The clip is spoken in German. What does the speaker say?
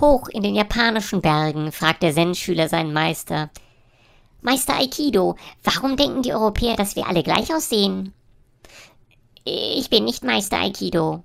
Hoch in den japanischen Bergen fragt der Zen-Schüler seinen Meister. Meister Aikido, warum denken die Europäer, dass wir alle gleich aussehen? Ich bin nicht Meister Aikido,